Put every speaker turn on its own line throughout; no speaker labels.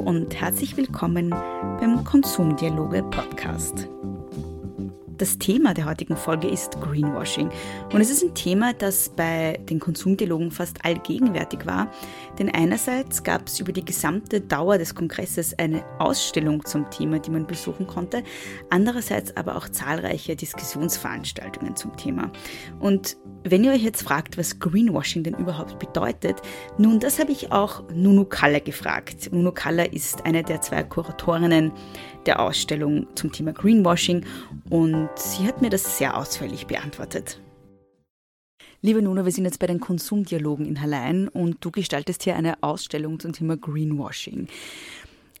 und herzlich willkommen beim Konsumdialoge Podcast. Das Thema der heutigen Folge ist Greenwashing. Und es ist ein Thema, das bei den Konsumdialogen fast allgegenwärtig war. Denn einerseits gab es über die gesamte Dauer des Kongresses eine Ausstellung zum Thema, die man besuchen konnte. Andererseits aber auch zahlreiche Diskussionsveranstaltungen zum Thema. Und wenn ihr euch jetzt fragt, was Greenwashing denn überhaupt bedeutet, nun, das habe ich auch Nunu Kaller gefragt. Nunu Kaller ist eine der zwei Kuratorinnen der Ausstellung zum Thema Greenwashing und sie hat mir das sehr ausführlich beantwortet. Liebe Nuna, wir sind jetzt bei den Konsumdialogen in Hallein und du gestaltest hier eine Ausstellung zum Thema Greenwashing.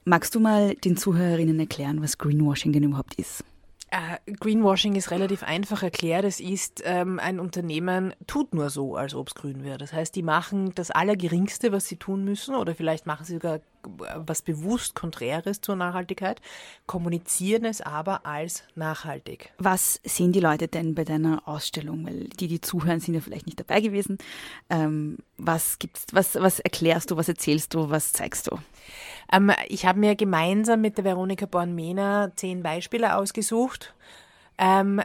Magst du mal den Zuhörerinnen erklären, was Greenwashing denn überhaupt ist?
Uh, Greenwashing ist relativ einfach erklärt. Es ist, ähm, ein Unternehmen tut nur so, als ob es grün wäre. Das heißt, die machen das Allergeringste, was sie tun müssen, oder vielleicht machen sie sogar was bewusst Konträres zur Nachhaltigkeit, kommunizieren es aber als nachhaltig.
Was sehen die Leute denn bei deiner Ausstellung? Weil die, die zuhören, sind ja vielleicht nicht dabei gewesen. Ähm, was gibt's, was, was erklärst du, was erzählst du, was zeigst du?
Ähm, ich habe mir gemeinsam mit der Veronika Born-Mehner zehn Beispiele ausgesucht, ähm,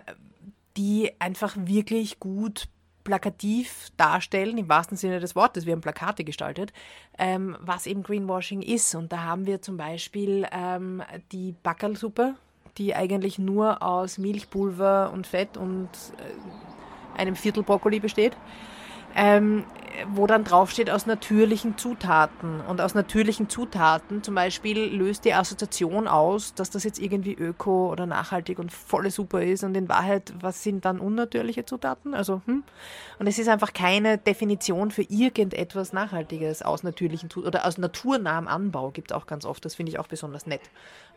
die einfach wirklich gut plakativ darstellen, im wahrsten Sinne des Wortes, wir haben Plakate gestaltet, ähm, was eben Greenwashing ist. Und da haben wir zum Beispiel ähm, die Backerlsuppe, die eigentlich nur aus Milchpulver und Fett und äh, einem Viertel Brokkoli besteht ähm, wo dann draufsteht aus natürlichen Zutaten. Und aus natürlichen Zutaten zum Beispiel löst die Assoziation aus, dass das jetzt irgendwie öko oder nachhaltig und volle super ist. Und in Wahrheit, was sind dann unnatürliche Zutaten? Also, hm? Und es ist einfach keine Definition für irgendetwas Nachhaltiges aus natürlichen Zutaten oder aus naturnahem Anbau gibt es auch ganz oft. Das finde ich auch besonders nett.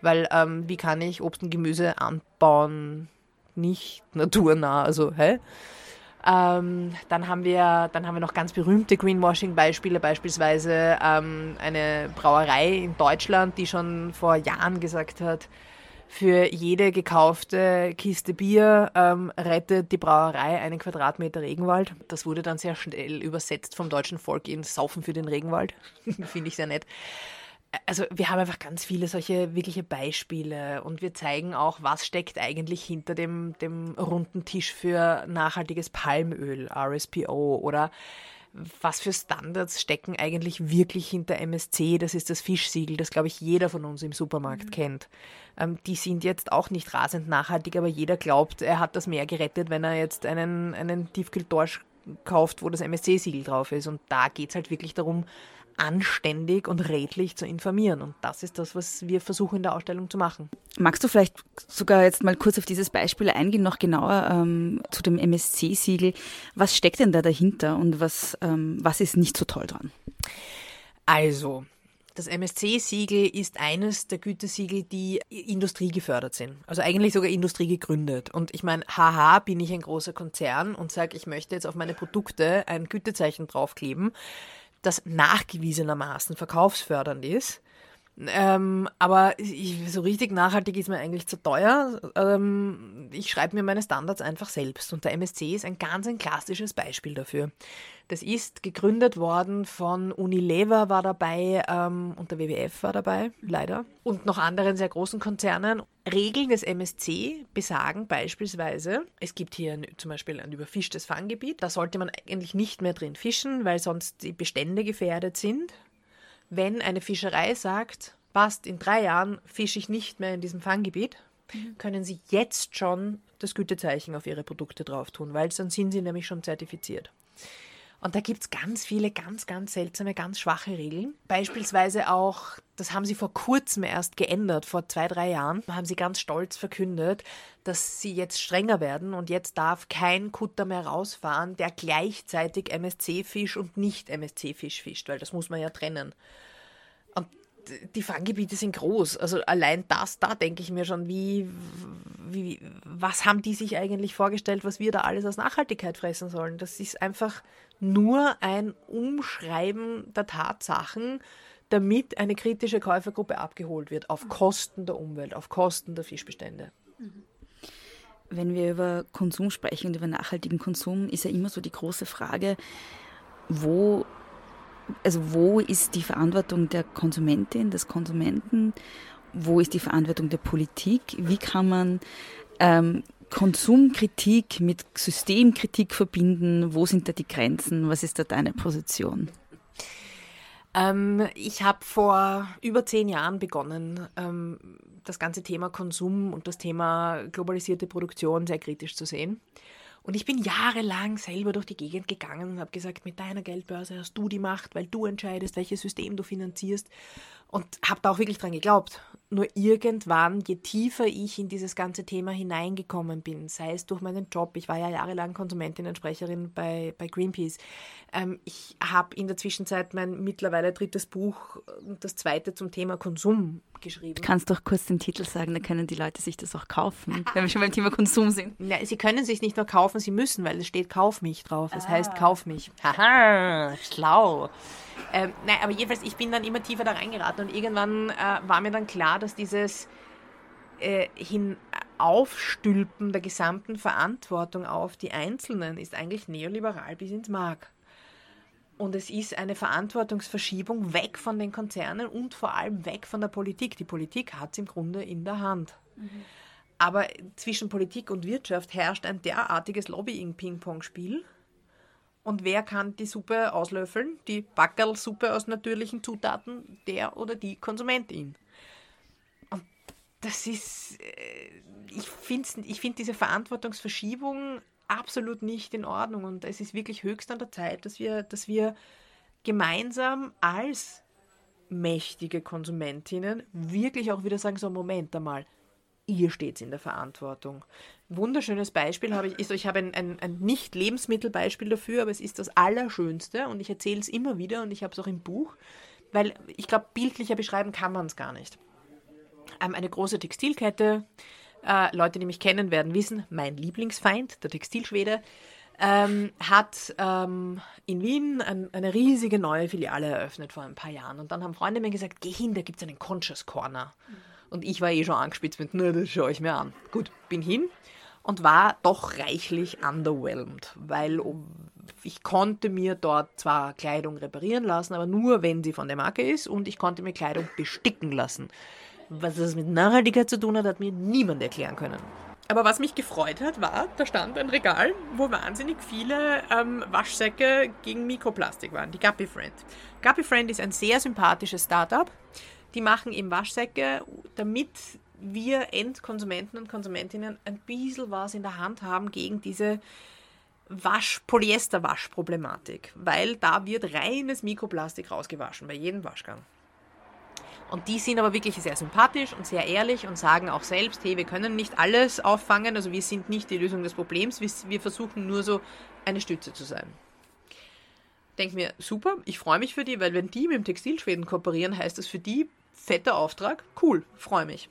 Weil, ähm, wie kann ich Obst und Gemüse anbauen? Nicht naturnah, also, hä? Ähm, dann, haben wir, dann haben wir noch ganz berühmte Greenwashing-Beispiele, beispielsweise ähm, eine Brauerei in Deutschland, die schon vor Jahren gesagt hat, für jede gekaufte Kiste Bier ähm, rettet die Brauerei einen Quadratmeter Regenwald. Das wurde dann sehr schnell übersetzt vom deutschen Volk in Saufen für den Regenwald. Finde ich sehr nett also wir haben einfach ganz viele solche wirkliche Beispiele und wir zeigen auch, was steckt eigentlich hinter dem, dem runden Tisch für nachhaltiges Palmöl, RSPO oder was für Standards stecken eigentlich wirklich hinter MSC, das ist das Fischsiegel, das glaube ich jeder von uns im Supermarkt mhm. kennt. Ähm, die sind jetzt auch nicht rasend nachhaltig, aber jeder glaubt, er hat das Meer gerettet, wenn er jetzt einen, einen Tiefkühltorsch kauft, wo das MSC-Siegel drauf ist. Und da geht es halt wirklich darum, anständig und redlich zu informieren. Und das ist das, was wir versuchen in der Ausstellung zu machen.
Magst du vielleicht sogar jetzt mal kurz auf dieses Beispiel eingehen, noch genauer ähm, zu dem MSC-Siegel? Was steckt denn da dahinter und was, ähm, was ist nicht so toll dran?
Also, das MSC-Siegel ist eines der Gütesiegel, die industriegefördert sind. Also eigentlich sogar Industrie gegründet. Und ich meine, haha, bin ich ein großer Konzern und sage, ich möchte jetzt auf meine Produkte ein Gütezeichen draufkleben das nachgewiesenermaßen verkaufsfördernd ist. Ähm, aber ich, so richtig nachhaltig ist mir eigentlich zu teuer. Ähm, ich schreibe mir meine Standards einfach selbst. Und der MSC ist ein ganz ein klassisches Beispiel dafür. Das ist gegründet worden von Unilever war dabei ähm, und der WWF war dabei, leider. Und noch anderen sehr großen Konzernen. Regeln des MSC besagen beispielsweise, es gibt hier ein, zum Beispiel ein überfischtes Fanggebiet. Da sollte man eigentlich nicht mehr drin fischen, weil sonst die Bestände gefährdet sind wenn eine Fischerei sagt, passt, in drei Jahren fische ich nicht mehr in diesem Fanggebiet, mhm. können sie jetzt schon das Gütezeichen auf ihre Produkte drauf tun, weil dann sind sie nämlich schon zertifiziert. Und da gibt es ganz viele ganz, ganz seltsame, ganz schwache Regeln. Beispielsweise auch, das haben sie vor kurzem erst geändert, vor zwei, drei Jahren, haben sie ganz stolz verkündet, dass sie jetzt strenger werden und jetzt darf kein Kutter mehr rausfahren, der gleichzeitig MSC-Fisch und nicht MSC-Fisch fischt, weil das muss man ja trennen. Und die Fanggebiete sind groß. Also allein das, da denke ich mir schon, wie, wie, was haben die sich eigentlich vorgestellt, was wir da alles aus Nachhaltigkeit fressen sollen? Das ist einfach nur ein Umschreiben der Tatsachen, damit eine kritische Käufergruppe abgeholt wird, auf Kosten der Umwelt, auf Kosten der Fischbestände.
Wenn wir über Konsum sprechen und über nachhaltigen Konsum, ist ja immer so die große Frage, wo also wo ist die Verantwortung der Konsumentin, des Konsumenten? Wo ist die Verantwortung der Politik? Wie kann man ähm, Konsumkritik mit Systemkritik verbinden? Wo sind da die Grenzen? Was ist da deine Position?
Ähm, ich habe vor über zehn Jahren begonnen, ähm, das ganze Thema Konsum und das Thema globalisierte Produktion sehr kritisch zu sehen. Und ich bin jahrelang selber durch die Gegend gegangen und habe gesagt, mit deiner Geldbörse hast du die Macht, weil du entscheidest, welches System du finanzierst. Und habe da auch wirklich dran geglaubt. Nur irgendwann, je tiefer ich in dieses ganze Thema hineingekommen bin, sei es durch meinen Job, ich war ja jahrelang Konsumentin und Sprecherin bei, bei Greenpeace, ähm, ich habe in der Zwischenzeit mein mittlerweile drittes Buch und das zweite zum Thema Konsum geschrieben. Du
kannst doch kurz den Titel sagen, dann können die Leute sich das auch kaufen, wenn wir schon beim Thema Konsum sind.
Ja, sie können sich nicht nur kaufen, sie müssen, weil es steht Kauf mich drauf. Es ah. heißt Kauf mich. Haha, schlau. Ähm, nein, aber jedenfalls, ich bin dann immer tiefer da reingeraten und irgendwann äh, war mir dann klar, dass dieses äh, Hinaufstülpen der gesamten Verantwortung auf die Einzelnen ist eigentlich neoliberal bis ins Mark. Und es ist eine Verantwortungsverschiebung weg von den Konzernen und vor allem weg von der Politik. Die Politik hat es im Grunde in der Hand. Mhm. Aber zwischen Politik und Wirtschaft herrscht ein derartiges Lobbying-Ping-Pong-Spiel und wer kann die Suppe auslöffeln? Die Backerlsuppe aus natürlichen Zutaten, der oder die Konsumentin. Und das ist, äh, ich finde ich find diese Verantwortungsverschiebung absolut nicht in Ordnung. Und es ist wirklich höchst an der Zeit, dass wir, dass wir gemeinsam als mächtige Konsumentinnen wirklich auch wieder sagen, so Moment einmal, ihr steht in der Verantwortung. Wunderschönes Beispiel habe ich, ist, ich habe ein, ein, ein Nicht-Lebensmittelbeispiel dafür, aber es ist das Allerschönste und ich erzähle es immer wieder und ich habe es auch im Buch, weil ich glaube, bildlicher beschreiben kann man es gar nicht. Ähm, eine große Textilkette, äh, Leute, die mich kennen, werden wissen, mein Lieblingsfeind, der Textilschwede, ähm, hat ähm, in Wien ein, eine riesige neue Filiale eröffnet vor ein paar Jahren. Und dann haben Freunde mir gesagt, geh hin, da gibt es einen Conscious Corner. Und ich war eh schon angespitzt mit, na, das schaue ich mir an. Gut, bin hin und war doch reichlich underwhelmed, weil ich konnte mir dort zwar Kleidung reparieren lassen, aber nur, wenn sie von der Marke ist und ich konnte mir Kleidung besticken lassen. Was das mit Nachhaltigkeit zu tun hat, hat mir niemand erklären können. Aber was mich gefreut hat, war, da stand ein Regal, wo wahnsinnig viele ähm, Waschsäcke gegen Mikroplastik waren, die Guppy Friend. Guppy Friend ist ein sehr sympathisches Startup die machen eben Waschsäcke, damit wir Endkonsumenten und Konsumentinnen ein bisschen was in der Hand haben gegen diese Wasch, Polyester-Waschproblematik, weil da wird reines Mikroplastik rausgewaschen bei jedem Waschgang. Und die sind aber wirklich sehr sympathisch und sehr ehrlich und sagen auch selbst, hey, wir können nicht alles auffangen, also wir sind nicht die Lösung des Problems, wir versuchen nur so eine Stütze zu sein. Denke mir, super, ich freue mich für die, weil wenn die mit dem Textilschweden kooperieren, heißt das für die fetter Auftrag, cool, freue mich.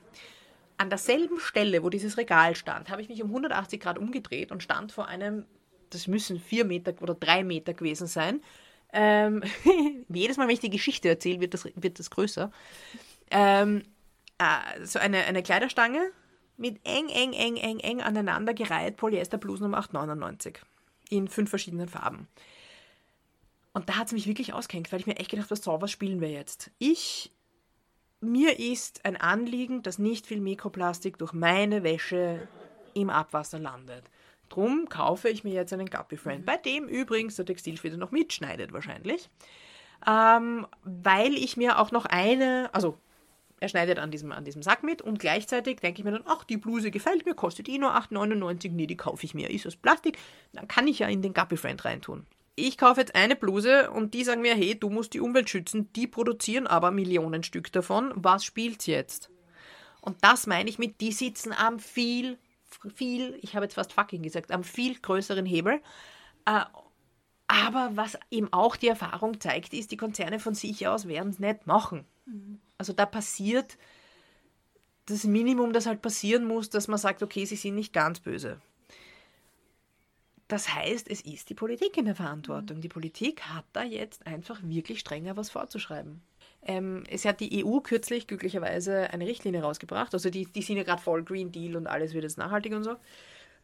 An derselben Stelle, wo dieses Regal stand, habe ich mich um 180 Grad umgedreht und stand vor einem, das müssen vier Meter oder drei Meter gewesen sein. Ähm, jedes Mal, wenn ich die Geschichte erzähle, wird das, wird das größer. Ähm, äh, so eine, eine Kleiderstange mit eng, eng, eng, eng, eng aneinandergereiht Polyester-Blusen um 8,99 in fünf verschiedenen Farben. Und da hat es mich wirklich ausgehängt, weil ich mir echt gedacht habe, so, was spielen wir jetzt? Ich mir ist ein Anliegen, dass nicht viel Mikroplastik durch meine Wäsche im Abwasser landet. Drum kaufe ich mir jetzt einen Guppy Friend, bei dem übrigens der Textilschwede noch mitschneidet wahrscheinlich. Ähm, weil ich mir auch noch eine, also er schneidet an diesem, an diesem Sack mit und gleichzeitig denke ich mir dann, ach, die Bluse gefällt mir, kostet eh nur 8,99, nee, die kaufe ich mir, ist aus Plastik, dann kann ich ja in den Guppy Friend reintun. Ich kaufe jetzt eine Bluse und die sagen mir, hey, du musst die Umwelt schützen, die produzieren aber Millionen Stück davon, was spielt's jetzt? Und das meine ich mit, die sitzen am viel, viel, ich habe jetzt fast fucking gesagt, am viel größeren Hebel. Äh, aber was eben auch die Erfahrung zeigt, ist, die Konzerne von sich aus werden es nicht machen. Mhm. Also da passiert das Minimum, das halt passieren muss, dass man sagt, okay, sie sind nicht ganz böse. Das heißt, es ist die Politik in der Verantwortung. Die Politik hat da jetzt einfach wirklich strenger was vorzuschreiben. Ähm, es hat die EU kürzlich glücklicherweise eine Richtlinie rausgebracht. Also die, die sind ja gerade voll Green Deal und alles wird jetzt nachhaltig und so.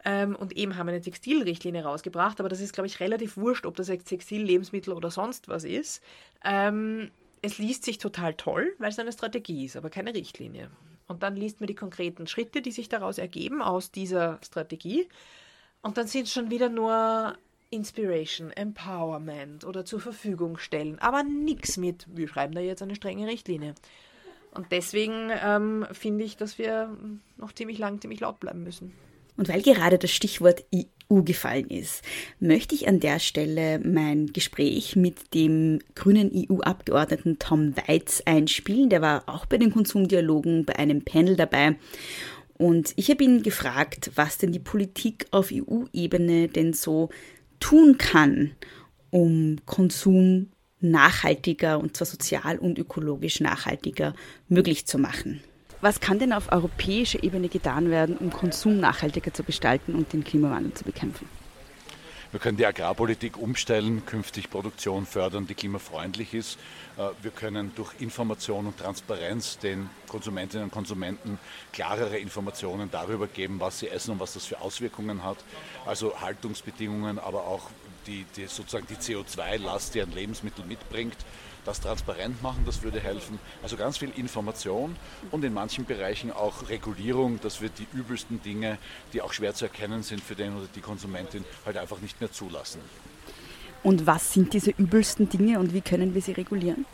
Ähm, und eben haben eine Textilrichtlinie rausgebracht, aber das ist, glaube ich, relativ wurscht, ob das jetzt Textil, Lebensmittel oder sonst was ist. Ähm, es liest sich total toll, weil es eine Strategie ist, aber keine Richtlinie. Und dann liest man die konkreten Schritte, die sich daraus ergeben aus dieser Strategie. Und dann sind es schon wieder nur Inspiration, Empowerment oder zur Verfügung stellen, aber nichts mit, wir schreiben da jetzt eine strenge Richtlinie. Und deswegen ähm, finde ich, dass wir noch ziemlich lang, ziemlich laut bleiben müssen.
Und weil gerade das Stichwort EU gefallen ist, möchte ich an der Stelle mein Gespräch mit dem grünen EU-Abgeordneten Tom Weitz einspielen. Der war auch bei den Konsumdialogen bei einem Panel dabei. Und ich habe ihn gefragt, was denn die Politik auf EU-Ebene denn so tun kann, um Konsum nachhaltiger und zwar sozial und ökologisch nachhaltiger möglich zu machen. Was kann denn auf europäischer Ebene getan werden, um Konsum nachhaltiger zu gestalten und den Klimawandel zu bekämpfen?
Wir können die Agrarpolitik umstellen, künftig Produktion fördern, die klimafreundlich ist. Äh, wir können durch Information und Transparenz den Konsumentinnen und Konsumenten klarere Informationen darüber geben, was sie essen und was das für Auswirkungen hat. Also Haltungsbedingungen, aber auch die, die sozusagen die CO2-Last, die ein Lebensmittel mitbringt, das transparent machen, das würde helfen. Also ganz viel Information und in manchen Bereichen auch Regulierung, dass wir die übelsten Dinge, die auch schwer zu erkennen sind für den oder die Konsumentin, halt einfach nicht mehr zulassen.
Und was sind diese übelsten Dinge und wie können wir sie regulieren?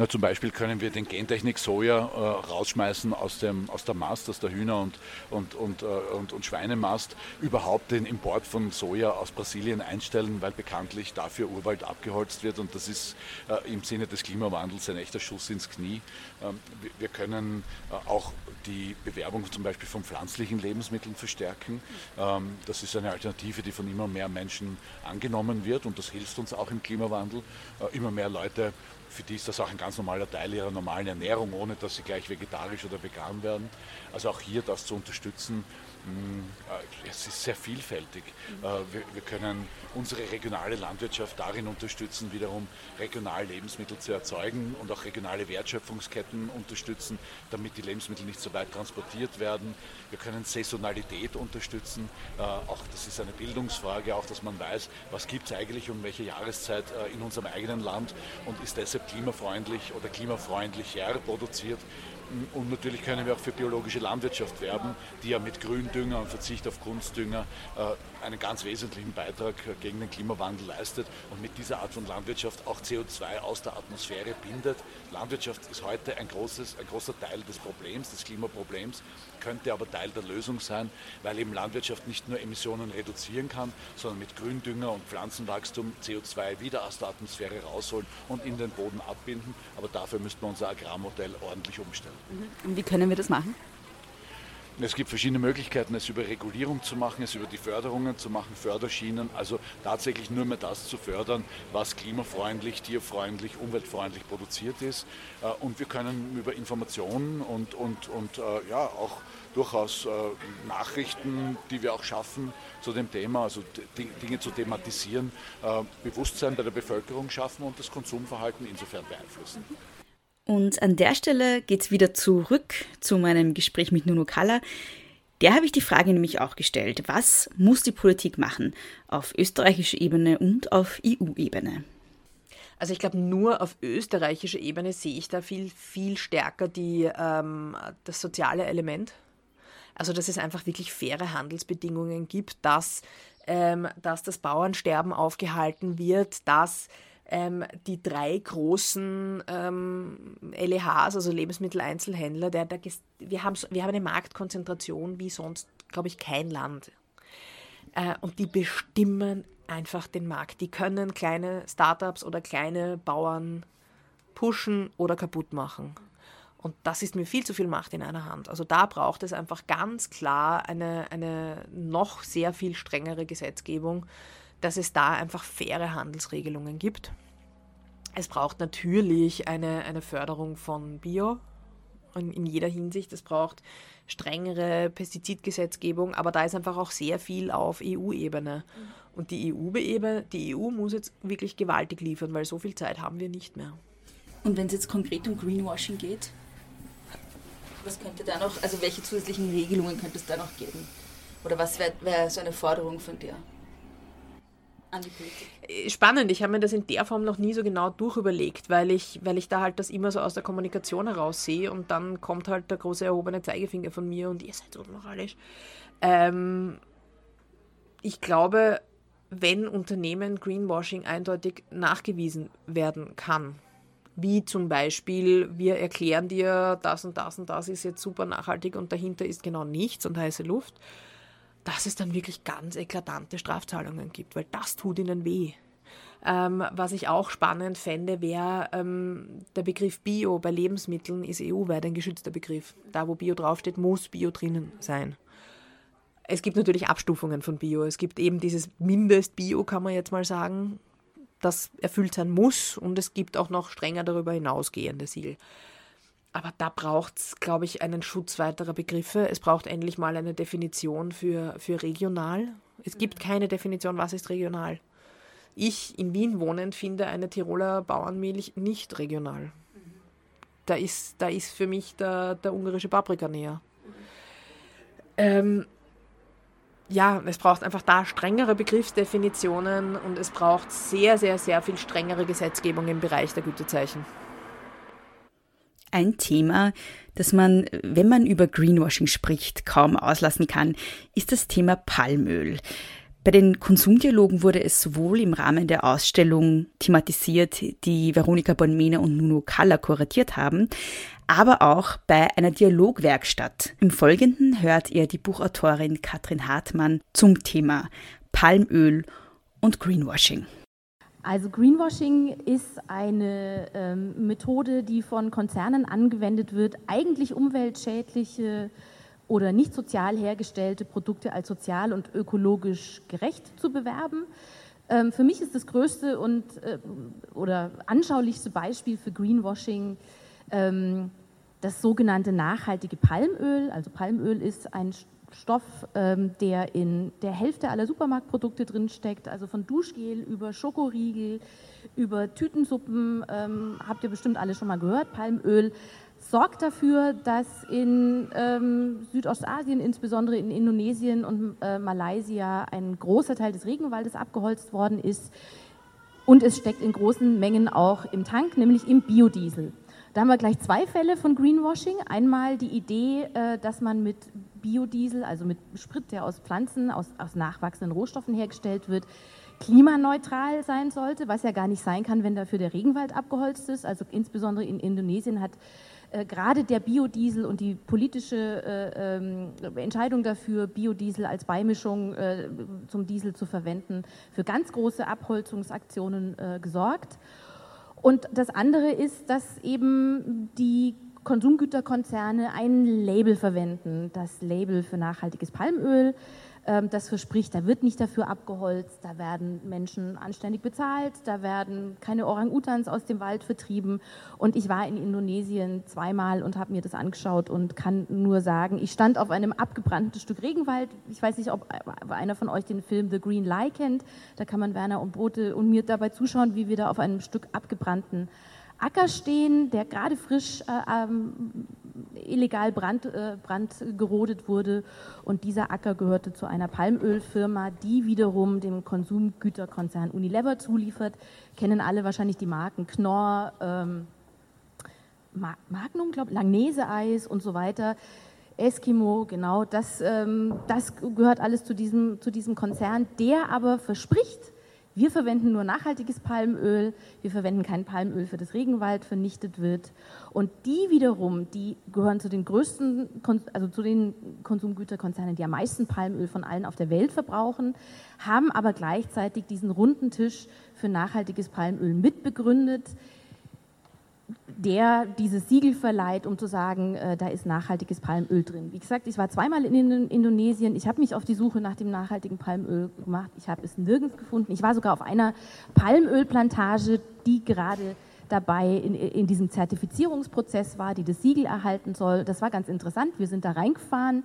Na, zum Beispiel können wir den Gentechnik Soja äh, rausschmeißen aus, dem, aus der Mast, aus der Hühner- und, und, und, äh, und, und Schweinemast, überhaupt den Import von Soja aus Brasilien einstellen, weil bekanntlich dafür Urwald abgeholzt wird und das ist äh, im Sinne des Klimawandels ein echter Schuss ins Knie. Ähm, wir, wir, können äh, auch die Bewerbung zum Beispiel von pflanzlichen Lebensmitteln verstärken. Ähm, das ist eine Alternative, die von immer mehr Menschen angenommen wird und das hilft uns auch im Klimawandel. Äh, immer mehr Leute für die ist das auch ein ganz normaler Teil ihrer normalen Ernährung, ohne dass sie gleich vegetarisch oder vegan werden. Also auch hier das zu unterstützen, es ist sehr vielfältig. Äh, wir können unsere regionale Landwirtschaft darin unterstützen, wiederum regional Lebensmittel zu erzeugen und auch regionale Wertschöpfungsketten unterstützen, damit die Lebensmittel nicht so weit transportiert werden. Wir können Saisonalität unterstützen. Äh, auch das ist eine Bildungsfrage, auch dass man weiß, was gibt es eigentlich um welche Jahreszeit in unserem eigenen Land und ist deshalb klimafreundlich oder klimafreundlicher produziert. Und natürlich können wir auch für biologische Landwirtschaft werben, die ja mit Gründünger und Verzicht auf Kunstdünger äh, einen ganz wesentlichen Beitrag gegen den Klimawandel leistet und mit dieser Art von Landwirtschaft auch CO2 aus der Atmosphäre bindet. Landwirtschaft ist heute ein, großes, ein großer Teil des Problems, des Klimaproblems, könnte aber Teil der Lösung sein, weil eben Landwirtschaft nicht nur Emissionen reduzieren kann, sondern mit Gründünger und Pflanzenwachstum CO2 wieder aus der Atmosphäre rausholen und in den Boden abbinden. Aber dafür müssten wir unser Agrarmodell ordentlich umstellen.
Und wie können wir das machen?
Es gibt verschiedene Möglichkeiten, es über Regulierung zu machen, es über die Förderungen zu machen, Förderschienen, also tatsächlich nur mehr das zu fördern, was klimafreundlich, tierfreundlich, umweltfreundlich produziert ist. Äh, und wir können über Informationen und, und, und äh, ja, auch durchaus äh, Nachrichten, die wir auch schaffen zu dem Thema, also Dinge zu thematisieren, Bewusstsein bei der Bevölkerung schaffen und das Konsumverhalten insofern beeinflussen.
Und an der Stelle geht es wieder zurück zu meinem Gespräch mit Nuno Kalla. Der habe ich die Frage nämlich auch gestellt. Was muss die Politik machen auf österreichischer Ebene und auf EU-Ebene?
Also ich glaube, nur auf österreichischer Ebene sehe ich da viel, viel stärker die, ähm, das soziale Element. Also dass es einfach wirklich faire Handelsbedingungen gibt, dass, ähm, dass das Bauernsterben aufgehalten wird, dass ähm, die drei großen ähm, LEHs, also Lebensmitteleinzelhändler, der, der, wir, haben, wir haben eine Marktkonzentration wie sonst, glaube ich, kein Land. Äh, und die bestimmen einfach den Markt. Die können kleine Startups oder kleine Bauern pushen oder kaputt machen. Und das ist mir viel zu viel Macht in einer Hand. Also da braucht es einfach ganz klar eine, eine noch sehr viel strengere Gesetzgebung, dass es da einfach faire Handelsregelungen gibt. Es braucht natürlich eine, eine Förderung von Bio in, in jeder Hinsicht. Es braucht strengere Pestizidgesetzgebung, aber da ist einfach auch sehr viel auf EU-Ebene. Mhm. Und die EU, die EU muss jetzt wirklich gewaltig liefern, weil so viel Zeit haben wir nicht mehr.
Und wenn es jetzt konkret um Greenwashing geht, was könnte da noch, also welche zusätzlichen Regelungen könnte es da noch geben? Oder was wäre wär so eine Forderung von dir? An die Politik.
Äh, spannend, ich habe mir das in der Form noch nie so genau durchüberlegt, weil ich, weil ich da halt das immer so aus der Kommunikation heraus sehe und dann kommt halt der große erhobene Zeigefinger von mir und ihr seid unmoralisch. Ähm, ich glaube, wenn Unternehmen Greenwashing eindeutig nachgewiesen werden kann, wie zum Beispiel, wir erklären dir, das und das und das ist jetzt super nachhaltig und dahinter ist genau nichts und heiße Luft, dass es dann wirklich ganz eklatante Strafzahlungen gibt, weil das tut ihnen weh. Ähm, was ich auch spannend fände, wäre ähm, der Begriff Bio bei Lebensmitteln ist EU-weit ein geschützter Begriff. Da, wo Bio draufsteht, muss Bio drinnen sein. Es gibt natürlich Abstufungen von Bio. Es gibt eben dieses Mindest-Bio, kann man jetzt mal sagen, das erfüllt sein muss und es gibt auch noch strenger darüber hinausgehende Siegel. Aber da braucht es, glaube ich, einen Schutz weiterer Begriffe. Es braucht endlich mal eine Definition für, für regional. Es gibt keine Definition, was ist regional. Ich in Wien wohnend finde eine Tiroler Bauernmilch nicht regional. Da ist, da ist für mich der, der ungarische Paprika näher. Ähm, ja, es braucht einfach da strengere Begriffsdefinitionen und es braucht sehr, sehr, sehr viel strengere Gesetzgebung im Bereich der Gütezeichen.
Ein Thema, das man, wenn man über Greenwashing spricht, kaum auslassen kann, ist das Thema Palmöl. Bei den Konsumdialogen wurde es sowohl im Rahmen der Ausstellung thematisiert, die Veronika Bonmena und Nuno Kalla kuratiert haben, aber auch bei einer Dialogwerkstatt. Im Folgenden hört ihr die Buchautorin Katrin Hartmann zum Thema Palmöl und Greenwashing.
Also Greenwashing ist eine ähm, Methode, die von Konzernen angewendet wird, eigentlich umweltschädliche oder nicht sozial hergestellte Produkte als sozial und ökologisch gerecht zu bewerben. Ähm, für mich ist das größte und äh, oder anschaulichste Beispiel für Greenwashing ähm, das sogenannte nachhaltige Palmöl. Also Palmöl ist ein Stoff, ähm, der in der Hälfte aller Supermarktprodukte drin steckt, also von Duschgel über Schokoriegel, über Tütensuppen, ähm, habt ihr bestimmt alle schon mal gehört. Palmöl sorgt dafür, dass in ähm, Südostasien, insbesondere in Indonesien und äh, Malaysia, ein großer Teil des Regenwaldes abgeholzt worden ist. Und es steckt in großen Mengen auch im Tank, nämlich im Biodiesel. Da haben wir gleich zwei Fälle von Greenwashing. Einmal die Idee, äh, dass man mit Biodiesel, also mit Sprit, der aus Pflanzen, aus, aus nachwachsenden Rohstoffen hergestellt wird, klimaneutral sein sollte, was ja gar nicht sein kann, wenn dafür der Regenwald abgeholzt ist. Also insbesondere in Indonesien hat äh, gerade der Biodiesel und die politische äh, ähm, Entscheidung dafür, Biodiesel als Beimischung zum Diesel zu verwenden, für ganz große Abholzungsaktionen gesorgt. Und das andere ist, dass eben die Konsumgüterkonzerne ein Label verwenden, das Label für nachhaltiges Palmöl. Ähm, das verspricht, da wird nicht dafür abgeholzt, da werden Menschen anständig bezahlt, da werden keine Orang-Utans aus dem Wald vertrieben. Und ich war in Indonesien zweimal und habe mir das angeschaut und kann nur sagen, ich stand auf einem abgebrannten Stück Regenwald. Ich weiß nicht, ob einer von euch den Film The Green Lie kennt. Da kann man Werner und Brote und mir dabei zuschauen, wie wir da auf einem Stück abgebrannten Acker stehen, der gerade frisch äh, ähm, illegal brand, äh, brandgerodet wurde. Und dieser Acker gehörte zu einer Palmölfirma, die wiederum dem Konsumgüterkonzern Unilever zuliefert. Kennen alle wahrscheinlich die Marken Knorr, ähm, Magnum, glaube Langnese-Eis und so weiter. Eskimo, genau, das, ähm, das gehört alles zu diesem, zu diesem Konzern, der aber verspricht, wir verwenden nur nachhaltiges Palmöl, wir verwenden kein Palmöl, für das Regenwald vernichtet wird. Und die wiederum, die gehören zu den größten, also zu den Konsumgüterkonzernen, die am meisten Palmöl von allen auf der Welt verbrauchen, haben aber gleichzeitig diesen runden Tisch für nachhaltiges Palmöl mitbegründet der dieses Siegel verleiht, um zu sagen, äh, da ist nachhaltiges Palmöl drin. Wie gesagt, ich war zweimal in Indonesien. Ich habe mich auf die Suche nach dem nachhaltigen Palmöl gemacht. Ich habe es nirgends gefunden. Ich war sogar auf einer Palmölplantage, die gerade dabei in, in diesem Zertifizierungsprozess war, die das Siegel erhalten soll. Das war ganz interessant. Wir sind da reingefahren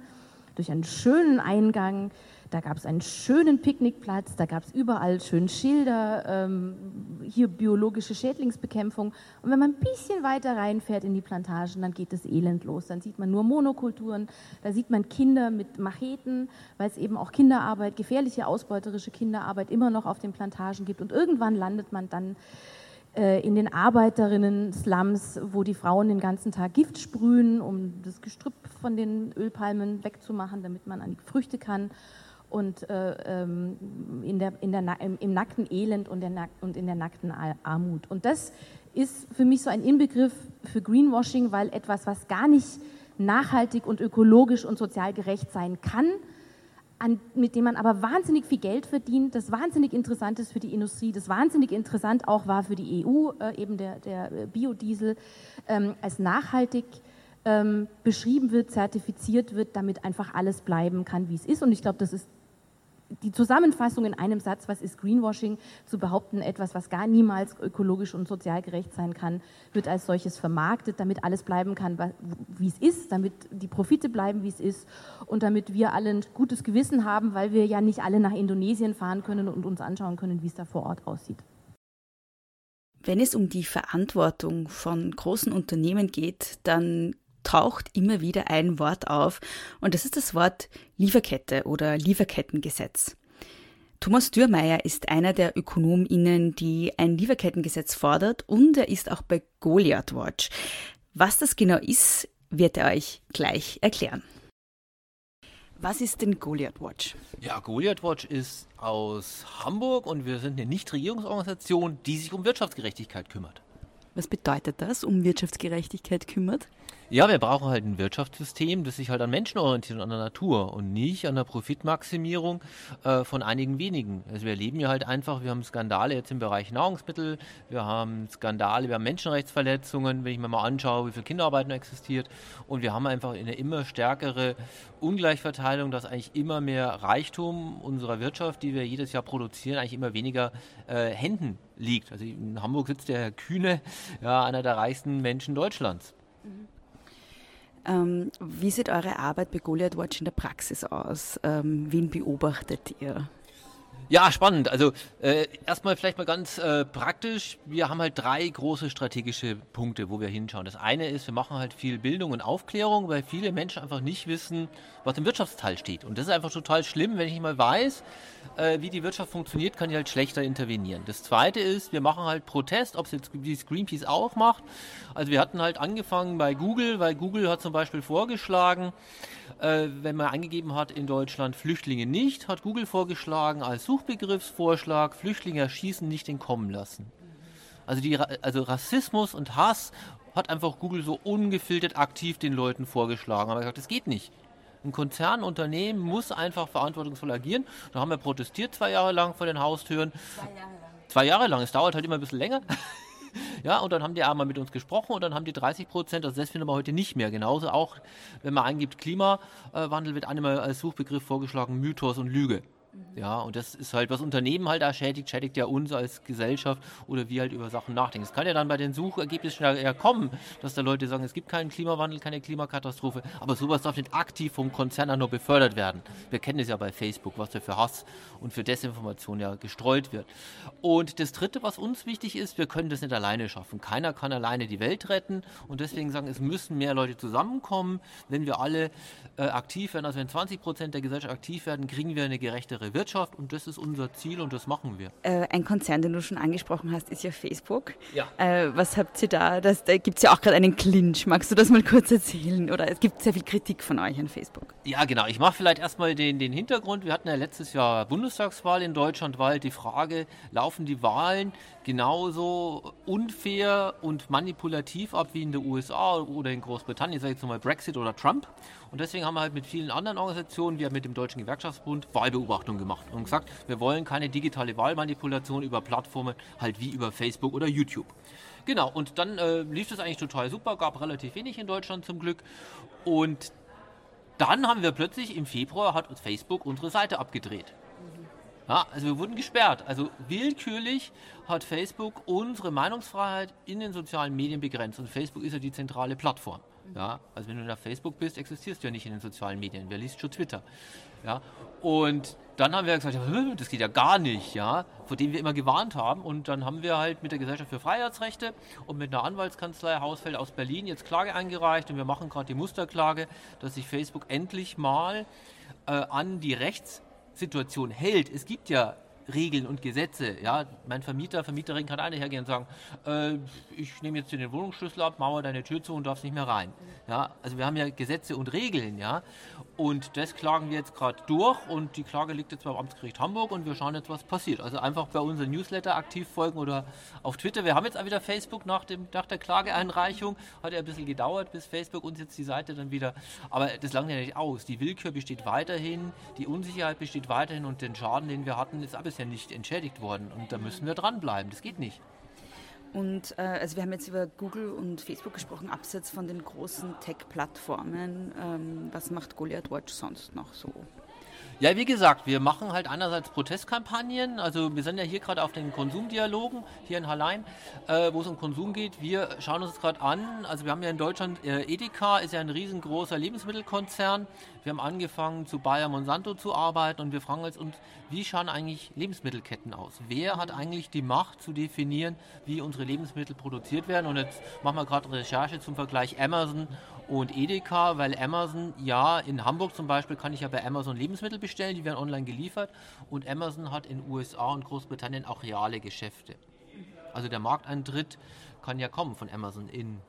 durch einen schönen Eingang. Da gab es einen schönen Picknickplatz, da gab es überall schön Schilder, ähm, hier biologische Schädlingsbekämpfung. Und wenn man ein bisschen weiter reinfährt in die Plantagen, dann geht das Elend los. Dann sieht man nur Monokulturen, da sieht man Kinder mit Macheten, weil es eben auch Kinderarbeit, gefährliche, ausbeuterische Kinderarbeit immer noch auf den Plantagen gibt. Und irgendwann landet man dann äh, in den Arbeiterinnen-Slums, wo die Frauen den ganzen Tag Gift sprühen, um das Gestrüpp von den Ölpalmen wegzumachen, damit man an die Früchte kann. Und äh, ähm, in der, in der, im, nackten Elend und, der, und in der nackten Armut. Und das ist für mich so ein Inbegriff für Greenwashing, weil etwas, was gar nicht nachhaltig und ökologisch und sozial gerecht sein kann, an, mit dem man aber wahnsinnig viel Geld verdient, das wahnsinnig interessant ist für die Industrie, das wahnsinnig interessant auch war für die EU, äh, eben der, der Biodiesel, ähm, als nachhaltig ähm, beschrieben wird, zertifiziert wird, damit einfach alles bleiben kann, wie es ist. Und ich glaube, das ist die Zusammenfassung in einem Satz, was ist Greenwashing, zu behaupten, etwas, was gar niemals ökologisch und sozial gerecht sein kann, wird als solches vermarktet, damit alles bleiben kann, wie es ist, damit die Profite bleiben, wie es ist und damit wir alle ein gutes Gewissen haben, weil wir ja nicht alle nach Indonesien fahren können und uns anschauen können, wie es da vor Ort aussieht.
Wenn es um die Verantwortung von großen Unternehmen geht, dann taucht immer wieder ein Wort auf und das ist das Wort Lieferkette oder Lieferkettengesetz. Thomas Dürrmeier ist einer der ÖkonomInnen, die ein Lieferkettengesetz fordert und er ist auch bei Goliath Watch. Was das genau ist, wird er euch gleich erklären. Was ist denn Goliath Watch?
Ja, Goliath Watch ist aus Hamburg und wir sind eine Nichtregierungsorganisation, die sich um Wirtschaftsgerechtigkeit kümmert.
Was bedeutet das, um Wirtschaftsgerechtigkeit kümmert?
Ja, wir brauchen halt ein Wirtschaftssystem, das sich halt an Menschen orientiert und an der Natur und nicht an der Profitmaximierung äh, von einigen wenigen. Also wir erleben ja halt einfach, wir haben Skandale jetzt im Bereich Nahrungsmittel, wir haben Skandale, wir haben Menschenrechtsverletzungen, wenn ich mir mal anschaue, wie viel Kinderarbeit noch existiert und wir haben einfach eine immer stärkere Ungleichverteilung, dass eigentlich immer mehr Reichtum unserer Wirtschaft, die wir jedes Jahr produzieren, eigentlich immer weniger äh, Händen liegt. Also in Hamburg sitzt der Herr Kühne, ja, einer der reichsten Menschen Deutschlands.
Ähm, wie sieht eure Arbeit bei Goliath Watch in der Praxis aus? Ähm, wen beobachtet ihr?
Ja, spannend. Also äh, erstmal vielleicht mal ganz äh, praktisch. Wir haben halt drei große strategische Punkte, wo wir hinschauen. Das eine ist, wir machen halt viel Bildung und Aufklärung, weil viele Menschen einfach nicht wissen, was im Wirtschaftsteil steht. Und das ist einfach total schlimm, wenn ich mal weiß, äh, wie die Wirtschaft funktioniert, kann ich halt schlechter intervenieren. Das zweite ist, wir machen halt Protest, ob es jetzt wie Greenpeace auch macht. Also wir hatten halt angefangen bei Google, weil Google hat zum Beispiel vorgeschlagen, äh, wenn man eingegeben hat in Deutschland Flüchtlinge nicht, hat Google vorgeschlagen als Suchbegriffsvorschlag Flüchtlinge erschießen, nicht entkommen lassen. Also, die, also Rassismus und Hass hat einfach Google so ungefiltert aktiv den Leuten vorgeschlagen. Aber gesagt, das geht nicht. Ein Konzern, ein Unternehmen muss einfach verantwortungsvoll agieren. Da haben wir protestiert zwei Jahre lang vor den Haustüren. Zwei Jahre lang. Zwei Jahre lang. Es dauert halt immer ein bisschen länger. Ja, und dann haben die einmal mit uns gesprochen und dann haben die 30 Prozent, also das finden wir heute nicht mehr. Genauso auch, wenn man eingibt Klimawandel, wird einmal als Suchbegriff vorgeschlagen Mythos und Lüge. Mhm. Ja, und das ist halt, was Unternehmen halt da schädigt, schädigt ja uns als Gesellschaft oder wir halt über Sachen nachdenken. Es kann ja dann bei den Suchergebnissen eher kommen, dass da Leute sagen, es gibt keinen Klimawandel, keine Klimakatastrophe, aber sowas darf nicht aktiv vom Konzern auch nur befördert werden. Wir kennen es ja bei Facebook, was da für Hass und für Desinformation ja gestreut wird. Und das Dritte, was uns wichtig ist, wir können das nicht alleine schaffen. Keiner kann alleine die Welt retten und deswegen sagen, es müssen mehr Leute zusammenkommen. Wenn wir alle äh, aktiv werden, also wenn 20 Prozent der Gesellschaft aktiv werden, kriegen wir eine gerechtere faire Wirtschaft und das ist unser Ziel und das machen wir.
Äh, ein Konzern, den du schon angesprochen hast, ist ja Facebook.
Ja.
Äh, was habt ihr da? Das, da gibt es ja auch gerade einen Clinch. Magst du das mal kurz erzählen? Oder es gibt sehr viel Kritik von euch an Facebook.
Ja, genau. Ich mache vielleicht erstmal den, den Hintergrund. Wir hatten ja letztes Jahr Bundestagswahl in Deutschland, weil die Frage, laufen die Wahlen genauso unfair und manipulativ ab wie in den USA oder in Großbritannien, sage ich jetzt mal Brexit oder Trump. Und deswegen haben wir halt mit vielen anderen Organisationen, wie mit dem Deutschen Gewerkschaftsbund, Wahlbeobachtung gemacht und gesagt, wir wollen keine digitale Wahlmanipulation über Plattformen, halt wie über Facebook oder YouTube. Genau, und dann äh, lief das eigentlich total super, gab relativ wenig in Deutschland zum Glück. Und dann haben wir plötzlich im Februar hat Facebook unsere Seite abgedreht. Ja, also wir wurden gesperrt. Also willkürlich hat Facebook unsere Meinungsfreiheit in den sozialen Medien begrenzt. Und Facebook ist ja die zentrale Plattform. Ja, also wenn du auf Facebook bist, existierst du ja nicht in den sozialen Medien. Wer liest schon Twitter? Ja, und dann haben wir gesagt, das geht ja gar nicht, ja, vor dem wir immer gewarnt haben. Und dann haben wir halt mit der Gesellschaft für Freiheitsrechte und mit einer Anwaltskanzlei Hausfeld aus Berlin jetzt Klage eingereicht und wir machen gerade die Musterklage, dass sich Facebook endlich mal äh, an die Rechtssituation hält. Es gibt ja Regeln und Gesetze. Ja, mein Vermieter, Vermieterin kann eine hergehen und sagen, äh, ich nehme jetzt den Wohnungsschlüssel ab, mauer deine Tür zu und darfst nicht mehr rein. Ja, also wir haben ja Gesetze und Regeln, ja. Und das klagen wir jetzt gerade durch und die Klage liegt jetzt beim Amtsgericht Hamburg und wir schauen jetzt, was passiert. Also einfach bei unserem Newsletter aktiv folgen oder auf Twitter. Wir haben jetzt auch wieder Facebook nach, dem, nach der Klageeinreichung. Hat ja ein bisschen gedauert, bis Facebook uns jetzt die Seite dann wieder. Aber das langt ja nicht aus. Die Willkür besteht weiterhin, die Unsicherheit besteht weiterhin und den Schaden, den wir hatten, ist alles ja nicht entschädigt worden. Und da müssen wir dranbleiben. Das geht nicht.
Und äh, also wir haben jetzt über Google und Facebook gesprochen, abseits von den großen Tech-Plattformen. Ähm, was macht Goliath Watch sonst noch so?
Ja, wie gesagt, wir machen halt einerseits Protestkampagnen. Also wir sind ja hier gerade auf den Konsumdialogen hier in Hallein, äh, wo es um Konsum geht. Wir schauen uns das gerade an. Also wir haben ja in Deutschland, äh, Edeka ist ja ein riesengroßer Lebensmittelkonzern. Wir haben angefangen zu Bayer Monsanto zu arbeiten und wir fragen uns, und wie schauen eigentlich Lebensmittelketten aus? Wer hat eigentlich die Macht zu definieren, wie unsere Lebensmittel produziert werden? Und jetzt machen wir gerade Recherche zum Vergleich Amazon und Edeka, weil Amazon, ja, in Hamburg zum Beispiel kann ich ja bei Amazon Lebensmittel bestellen, die werden online geliefert und Amazon hat in USA und Großbritannien auch reale Geschäfte. Also der Markteintritt kann ja kommen von Amazon in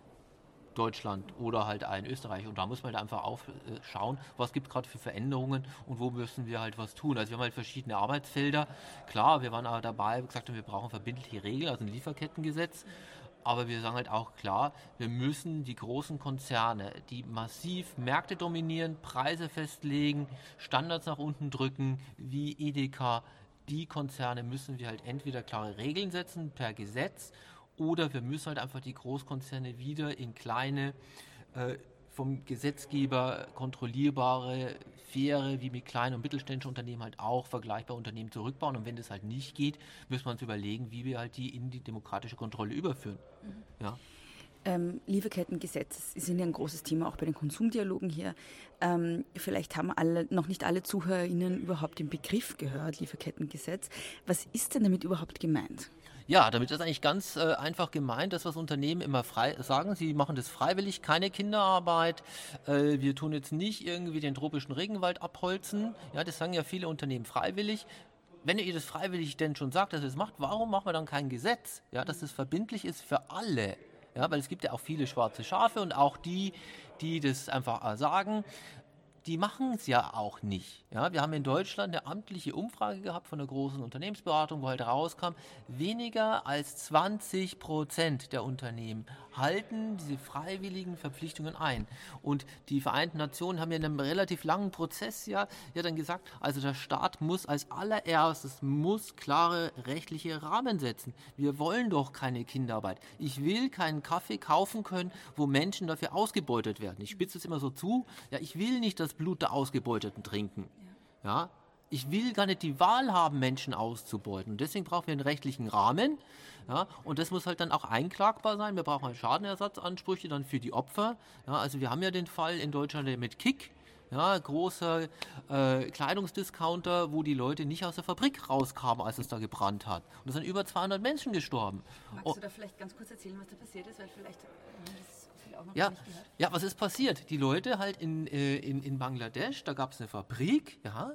Deutschland oder halt in Österreich. Und da muss man halt einfach aufschauen, was gibt es gerade für Veränderungen und wo müssen wir halt was tun. Also wir haben halt verschiedene Arbeitsfelder. Klar, wir waren aber dabei, gesagt, wir brauchen verbindliche Regeln, also ein Lieferkettengesetz. Aber wir sagen halt auch klar, wir müssen die großen Konzerne, die massiv Märkte dominieren, Preise festlegen, Standards nach unten drücken, wie Edeka, die Konzerne müssen wir halt entweder klare Regeln setzen per Gesetz oder wir müssen halt einfach die Großkonzerne wieder in kleine, äh, vom Gesetzgeber kontrollierbare, faire, wie mit kleinen und mittelständischen Unternehmen halt auch vergleichbare Unternehmen zurückbauen. Und wenn das halt nicht geht, müssen wir uns überlegen, wie wir halt die in die demokratische Kontrolle überführen. Mhm. Ja.
Ähm, Lieferkettengesetz sind ja ein großes Thema auch bei den Konsumdialogen hier. Ähm, vielleicht haben alle, noch nicht alle ZuhörerInnen überhaupt den Begriff gehört, Lieferkettengesetz. Was ist denn damit überhaupt gemeint?
Ja, damit ist eigentlich ganz äh, einfach gemeint, das, was Unternehmen immer frei sagen. Sie machen das freiwillig, keine Kinderarbeit. Äh, wir tun jetzt nicht irgendwie den tropischen Regenwald abholzen. Ja, das sagen ja viele Unternehmen freiwillig. Wenn ihr das freiwillig denn schon sagt, dass ihr es das macht, warum machen wir dann kein Gesetz? Ja, dass es verbindlich ist für alle. Ja, weil es gibt ja auch viele schwarze Schafe und auch die, die das einfach sagen die machen es ja auch nicht. Ja, wir haben in Deutschland eine amtliche Umfrage gehabt von einer großen Unternehmensberatung, wo halt rauskam, weniger als 20 Prozent der Unternehmen halten diese freiwilligen Verpflichtungen ein. Und die Vereinten Nationen haben ja in einem relativ langen Prozess ja, ja dann gesagt, also der Staat muss als allererstes muss klare rechtliche Rahmen setzen. Wir wollen doch keine Kinderarbeit. Ich will keinen Kaffee kaufen können, wo Menschen dafür ausgebeutet werden. Ich spitze es immer so zu. Ja, ich will nicht, dass Blut der Ausgebeuteten trinken. Ja, ich will gar nicht die Wahl haben, Menschen auszubeuten. Und deswegen brauchen wir einen rechtlichen Rahmen. Ja, und das muss halt dann auch einklagbar sein. Wir brauchen halt Schadenersatzansprüche dann für die Opfer. Ja, also wir haben ja den Fall in Deutschland mit Kick. Ja, großer äh, Kleidungsdiscounter, wo die Leute nicht aus der Fabrik rauskamen, als es da gebrannt hat. Und es sind über 200 Menschen gestorben.
Magst oh. du da vielleicht ganz kurz erzählen, was da passiert ist? Weil vielleicht
ja, ja, was ist passiert? Die Leute halt in, äh, in, in Bangladesch, da gab es eine Fabrik, ja,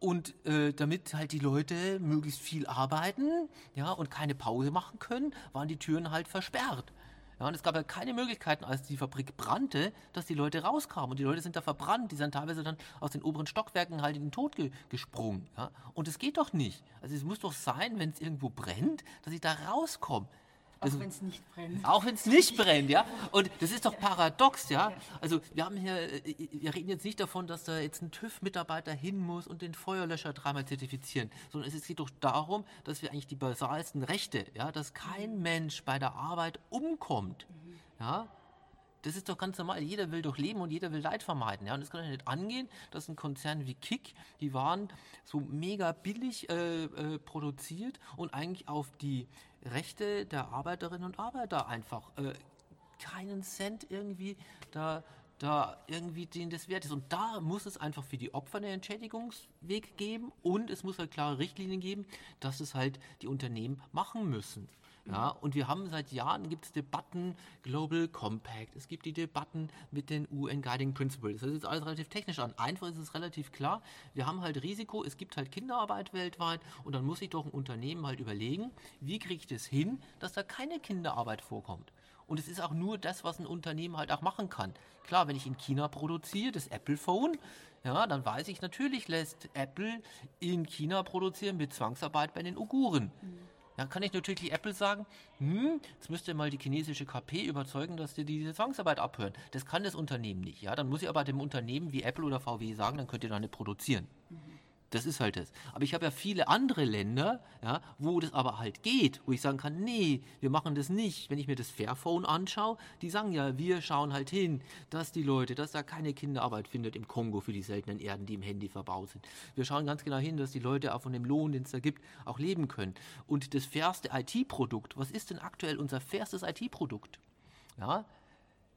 und äh, damit halt die Leute möglichst viel arbeiten, ja, und keine Pause machen können, waren die Türen halt versperrt. Ja, und es gab ja keine Möglichkeiten, als die Fabrik brannte, dass die Leute rauskamen. Und die Leute sind da verbrannt. Die sind teilweise dann aus den oberen Stockwerken halt in den Tod ge gesprungen. Ja? Und es geht doch nicht. Also es muss doch sein, wenn es irgendwo brennt, dass ich da rauskomme.
Auch wenn es nicht brennt.
Auch wenn es nicht brennt, ja. Und das ist doch paradox, ja. Also wir haben hier, äh, wir reden jetzt nicht davon, dass da jetzt ein TÜV-Mitarbeiter hin muss und den Feuerlöscher dreimal zertifizieren, sondern es geht doch darum, dass wir eigentlich die basalsten Rechte, ja, dass kein Mensch bei der Arbeit umkommt, ja, Das ist doch ganz normal. Jeder will doch leben und jeder will Leid vermeiden. Ja? Und das kann ja nicht angehen, dass ein Konzern wie Kick, die waren so mega billig äh, äh, produziert und eigentlich auf die Rechte der Arbeiterinnen und Arbeiter einfach äh, keinen Cent irgendwie da da irgendwie denen das wert ist. Und da muss es einfach für die Opfer einen Entschädigungsweg geben und es muss halt klare Richtlinien geben, dass es halt die Unternehmen machen müssen. Ja, und wir haben seit Jahren gibt es Debatten, Global Compact, es gibt die Debatten mit den UN Guiding Principles. Das ist alles relativ technisch an. Einfach ist es relativ klar. Wir haben halt Risiko, es gibt halt Kinderarbeit weltweit und dann muss sich doch ein Unternehmen halt überlegen, wie kriege ich das hin, dass da keine Kinderarbeit vorkommt. Und es ist auch nur das, was ein Unternehmen halt auch machen kann. Klar, wenn ich in China produziere, das Apple Phone, ja, dann weiß ich natürlich, lässt Apple in China produzieren mit Zwangsarbeit bei den Uiguren. Mhm. Dann kann ich natürlich Apple sagen, hm, jetzt müsst ihr mal die chinesische KP überzeugen, dass die diese Zwangsarbeit abhören. Das kann das Unternehmen nicht. Ja, dann muss ich aber dem Unternehmen wie Apple oder VW sagen, dann könnt ihr da nicht produzieren. Mhm. Das ist halt das. Aber ich habe ja viele andere Länder, ja, wo das aber halt geht, wo ich sagen kann, nee, wir machen das nicht. Wenn ich mir das Fairphone anschaue, die sagen ja, wir schauen halt hin, dass die Leute, dass da keine Kinderarbeit findet im Kongo für die seltenen Erden, die im Handy verbaut sind. Wir schauen ganz genau hin, dass die Leute auch von dem Lohn, den es da gibt, auch leben können. Und das fairste IT-Produkt, was ist denn aktuell unser fairstes IT-Produkt? Ja,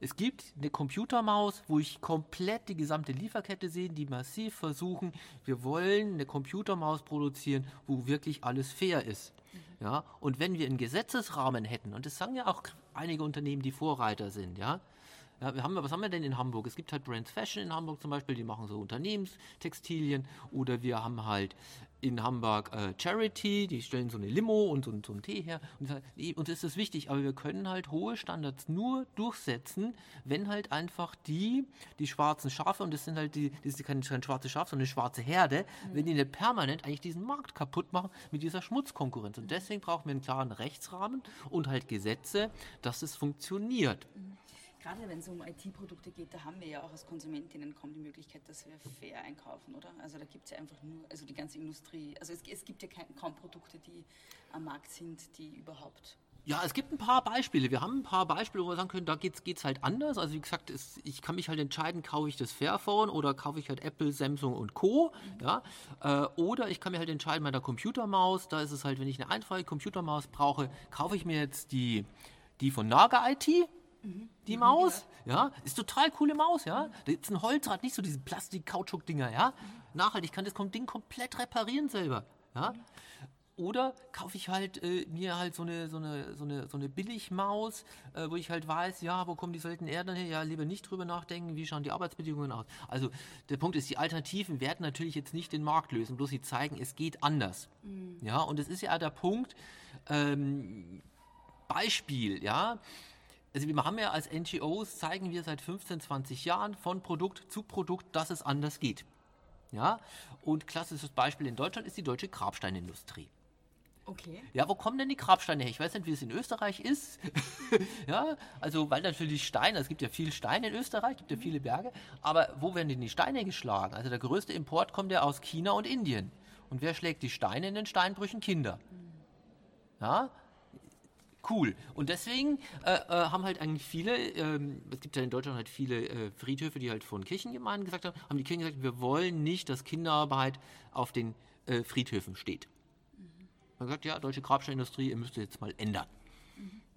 es gibt eine Computermaus, wo ich komplett die gesamte Lieferkette sehe, die massiv versuchen, wir wollen eine Computermaus produzieren, wo wirklich alles fair ist. Mhm. Ja, und wenn wir einen Gesetzesrahmen hätten, und das sagen ja auch einige Unternehmen, die Vorreiter sind, ja, ja, wir haben, was haben wir denn in Hamburg? Es gibt halt Brands Fashion in Hamburg zum Beispiel, die machen so Unternehmenstextilien. Oder wir haben halt in Hamburg äh, Charity, die stellen so eine Limo und so, so einen Tee her. Und, und das ist wichtig, aber wir können halt hohe Standards nur durchsetzen, wenn halt einfach die, die schwarzen Schafe, und das sind halt die, das ist kein, kein schwarze Schaf, sondern eine schwarze Herde, mhm. wenn die nicht permanent eigentlich diesen Markt kaputt machen mit dieser Schmutzkonkurrenz. Und deswegen brauchen wir einen klaren Rechtsrahmen und halt Gesetze, dass es funktioniert.
Mhm gerade wenn es um IT-Produkte geht, da haben wir ja auch als Konsumentinnen kaum die Möglichkeit, dass wir fair einkaufen, oder? Also da gibt es ja einfach nur, also die ganze Industrie, also es, es gibt ja kein, kaum Produkte, die am Markt sind, die überhaupt
ja, es gibt ein paar Beispiele. Wir haben ein paar Beispiele, wo wir sagen können, da geht es halt anders. Also wie gesagt, es, ich kann mich halt entscheiden, kaufe ich das Fairphone oder kaufe ich halt Apple, Samsung und Co. Mhm. Ja? Äh, oder ich kann mir halt entscheiden, bei der Computermaus, da ist es halt, wenn ich eine einfache Computermaus brauche, kaufe ich mir jetzt die, die von Naga IT die Maus, ja, ist total coole Maus, ja. Da ist ein Holzrad, nicht so diese Plastik-Kautschuk-Dinger, ja. Nachhaltig kann das Ding komplett reparieren selber, ja. Oder kaufe ich halt äh, mir halt so eine, so eine, so eine, so eine Billigmaus, äh, wo ich halt weiß, ja, wo kommen die seltenen Erden her? Ja, lieber nicht drüber nachdenken, wie schauen die Arbeitsbedingungen aus. Also der Punkt ist, die Alternativen werden natürlich jetzt nicht den Markt lösen, bloß sie zeigen, es geht anders. Mhm. Ja, und es ist ja der Punkt, ähm, Beispiel, ja, also wir haben ja als NGOs, zeigen wir seit 15, 20 Jahren von Produkt zu Produkt, dass es anders geht. Ja, und klassisches Beispiel in Deutschland ist die deutsche Grabsteinindustrie.
Okay.
Ja, wo kommen denn die Grabsteine her? Ich weiß nicht, wie es in Österreich ist. ja, also weil natürlich Steine, es gibt ja viel Stein in Österreich, es gibt ja mhm. viele Berge, aber wo werden denn die Steine geschlagen? Also der größte Import kommt ja aus China und Indien. Und wer schlägt die Steine in den Steinbrüchen? Kinder. Mhm. Ja, cool. Und deswegen äh, äh, haben halt eigentlich viele, ähm, es gibt ja in Deutschland halt viele äh, Friedhöfe, die halt von Kirchengemeinden gesagt haben, haben die Kirchen gesagt, wir wollen nicht, dass Kinderarbeit auf den äh, Friedhöfen steht. Mhm. Man sagt, ja, deutsche Grabsteinindustrie, ihr müsst jetzt mal ändern.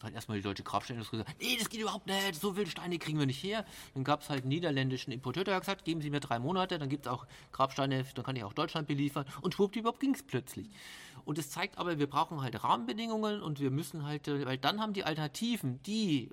Dann hat erstmal die deutsche Grabsteinindustrie gesagt, nee, das geht überhaupt nicht, so viele Steine kriegen wir nicht her. Dann gab es halt einen niederländischen Importeur, der hat gesagt, geben Sie mir drei Monate, dann gibt es auch Grabsteine, dann kann ich auch Deutschland beliefern. Und schwuppdiwupp ging es plötzlich. Und es zeigt aber, wir brauchen halt Rahmenbedingungen und wir müssen halt, weil dann haben die Alternativen, die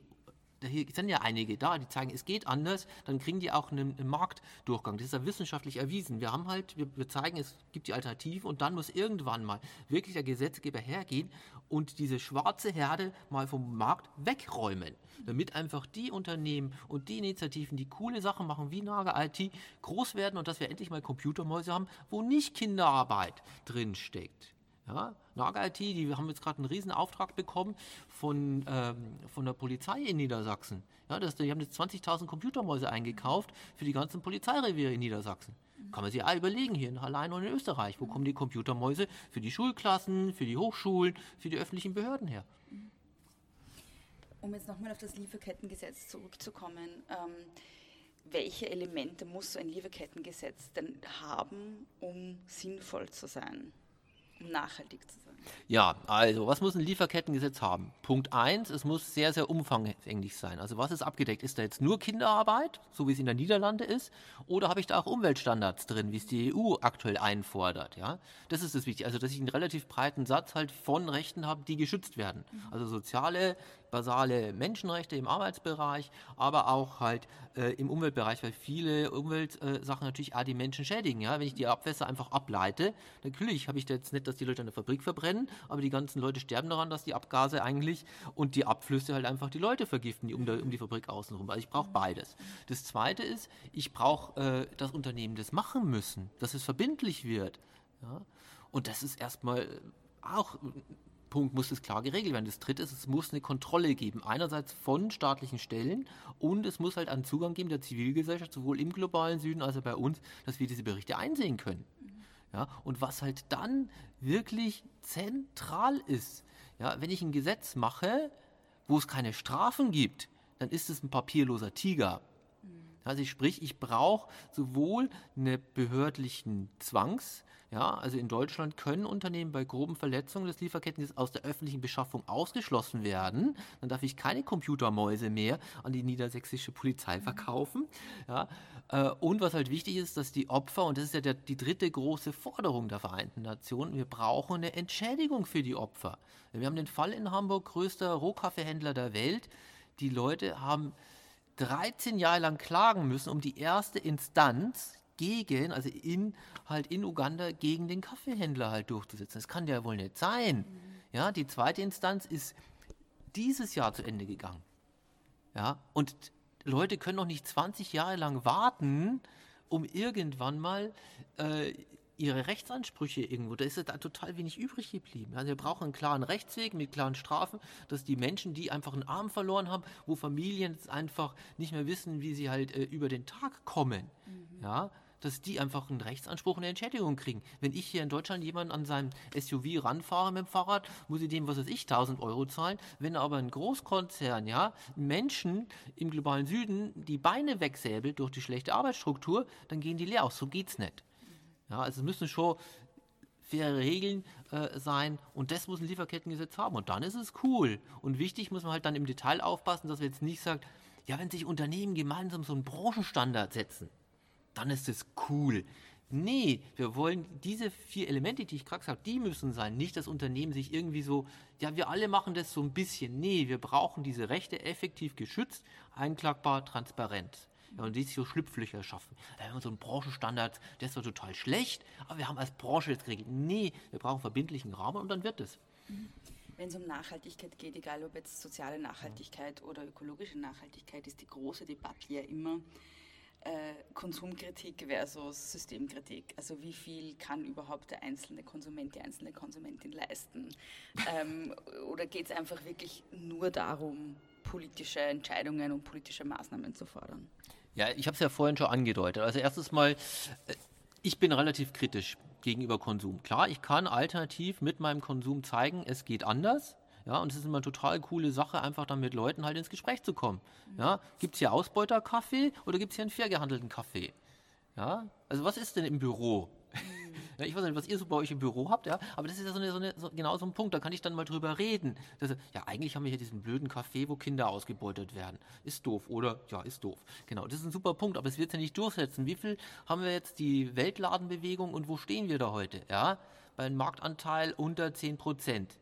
hier sind ja einige da, die zeigen, es geht anders, dann kriegen die auch einen, einen Marktdurchgang. Das ist ja wissenschaftlich erwiesen. Wir haben halt, wir, wir, zeigen, es gibt die Alternative und dann muss irgendwann mal wirklich der Gesetzgeber hergehen und diese schwarze Herde mal vom Markt wegräumen, damit einfach die Unternehmen und die Initiativen, die coole Sachen machen, wie Naga IT, groß werden und dass wir endlich mal Computermäuse haben, wo nicht Kinderarbeit drinsteckt. Ja, Naga IT, die haben jetzt gerade einen riesen Auftrag bekommen von, ähm, von der Polizei in Niedersachsen. Ja, das, die haben jetzt 20.000 Computermäuse eingekauft für die ganzen Polizeireviere in Niedersachsen. Kann man sich ja überlegen, hier in allein und in Österreich, wo kommen die Computermäuse für die Schulklassen, für die Hochschulen, für die öffentlichen Behörden her?
Um jetzt nochmal auf das Lieferkettengesetz zurückzukommen, ähm, welche Elemente muss so ein Lieferkettengesetz denn haben, um sinnvoll zu sein, nachhaltig zu sein?
Ja, also was muss ein Lieferkettengesetz haben? Punkt 1, es muss sehr, sehr umfangänglich sein. Also was ist abgedeckt? Ist da jetzt nur Kinderarbeit, so wie es in der Niederlande ist, oder habe ich da auch Umweltstandards drin, wie es die EU aktuell einfordert? Ja, das ist das Wichtige. Also dass ich einen relativ breiten Satz halt von Rechten habe, die geschützt werden. Also soziale, basale Menschenrechte im Arbeitsbereich, aber auch halt äh, im Umweltbereich, weil viele Umweltsachen äh, natürlich auch die Menschen schädigen. Ja? Wenn ich die Abwässer einfach ableite, natürlich habe ich jetzt nicht, dass die Leute in der Fabrik verbrennen, aber die ganzen Leute sterben daran, dass die Abgase eigentlich und die Abflüsse halt einfach die Leute vergiften, die um, der, um die Fabrik außenrum. Also ich brauche beides. Das Zweite ist, ich brauche äh, das Unternehmen das machen müssen, dass es verbindlich wird. Ja? Und das ist erstmal auch Punkt muss es klar geregelt werden. Das dritte ist, es muss eine Kontrolle geben. Einerseits von staatlichen Stellen und es muss halt einen Zugang geben der Zivilgesellschaft, sowohl im globalen Süden als auch bei uns, dass wir diese Berichte einsehen können. Ja, und was halt dann wirklich zentral ist, ja, wenn ich ein Gesetz mache, wo es keine Strafen gibt, dann ist es ein papierloser Tiger. Also sprich, ich brauche sowohl einen behördlichen Zwangs, ja, also in Deutschland können Unternehmen bei groben Verletzungen des Lieferkettengesetzes aus der öffentlichen Beschaffung ausgeschlossen werden. Dann darf ich keine Computermäuse mehr an die niedersächsische Polizei verkaufen. Ja, äh, und was halt wichtig ist, dass die Opfer, und das ist ja der, die dritte große Forderung der Vereinten Nationen, wir brauchen eine Entschädigung für die Opfer. Wir haben den Fall in Hamburg, größter Rohkaffeehändler der Welt. Die Leute haben 13 Jahre lang klagen müssen, um die erste Instanz gegen, also in, halt in Uganda gegen den Kaffeehändler halt durchzusetzen. Das kann ja wohl nicht sein. Ja, die zweite Instanz ist dieses Jahr zu Ende gegangen. Ja, und Leute können noch nicht 20 Jahre lang warten, um irgendwann mal äh, ihre Rechtsansprüche irgendwo, da ist da total wenig übrig geblieben. Also wir brauchen einen klaren Rechtsweg mit klaren Strafen, dass die Menschen, die einfach einen Arm verloren haben, wo Familien einfach nicht mehr wissen, wie sie halt äh, über den Tag kommen, mhm. ja, dass die einfach einen Rechtsanspruch und eine Entschädigung kriegen. Wenn ich hier in Deutschland jemanden an seinem SUV ranfahre mit dem Fahrrad, muss ich dem, was weiß ich, 1000 Euro zahlen. Wenn aber ein Großkonzern, ja, Menschen im globalen Süden die Beine wegsäbelt durch die schlechte Arbeitsstruktur, dann gehen die leer aus. So geht's nicht. Ja, also es müssen schon faire Regeln äh, sein und das muss ein Lieferkettengesetz haben und dann ist es cool. Und wichtig muss man halt dann im Detail aufpassen, dass wir jetzt nicht sagen, ja, wenn sich Unternehmen gemeinsam so einen Branchenstandard setzen, dann ist es cool. Nee, wir wollen diese vier Elemente, die ich gerade gesagt habe, die müssen sein. Nicht das Unternehmen sich irgendwie so, ja, wir alle machen das so ein bisschen. Nee, wir brauchen diese Rechte effektiv geschützt, einklagbar, transparent. Ja, und die so Schlupflöcher schaffen. Da haben wir so einen Branchenstandard, der ist doch total schlecht, aber wir haben als Branche jetzt geregelt. Nee, wir brauchen verbindlichen Rahmen und dann wird es.
Wenn es um Nachhaltigkeit geht, egal ob jetzt soziale Nachhaltigkeit oder ökologische Nachhaltigkeit, ist die große Debatte ja immer Konsumkritik versus Systemkritik. Also wie viel kann überhaupt der einzelne Konsument, die einzelne Konsumentin leisten? Ähm, oder geht es einfach wirklich nur darum, politische Entscheidungen und politische Maßnahmen zu fordern?
Ja, ich habe es ja vorhin schon angedeutet. Also erstes Mal, äh, ich bin relativ kritisch gegenüber Konsum. Klar, ich kann alternativ mit meinem Konsum zeigen, es geht anders. Ja, und es ist immer eine total coole Sache, einfach dann mit Leuten halt ins Gespräch zu kommen. Ja, gibt es hier Ausbeuterkaffee oder gibt es hier einen fair gehandelten Kaffee? Ja, also was ist denn im Büro? Ja, ich weiß nicht, was ihr so bei euch im Büro habt, ja, aber das ist ja so, eine, so, eine, so genau so ein Punkt, da kann ich dann mal drüber reden. Das, ja, eigentlich haben wir hier diesen blöden Kaffee, wo Kinder ausgebeutet werden. Ist doof, oder? Ja, ist doof. Genau, das ist ein super Punkt, aber es wird ja nicht durchsetzen. Wie viel haben wir jetzt die Weltladenbewegung und wo stehen wir da heute? Ja, bei einem Marktanteil unter 10 Prozent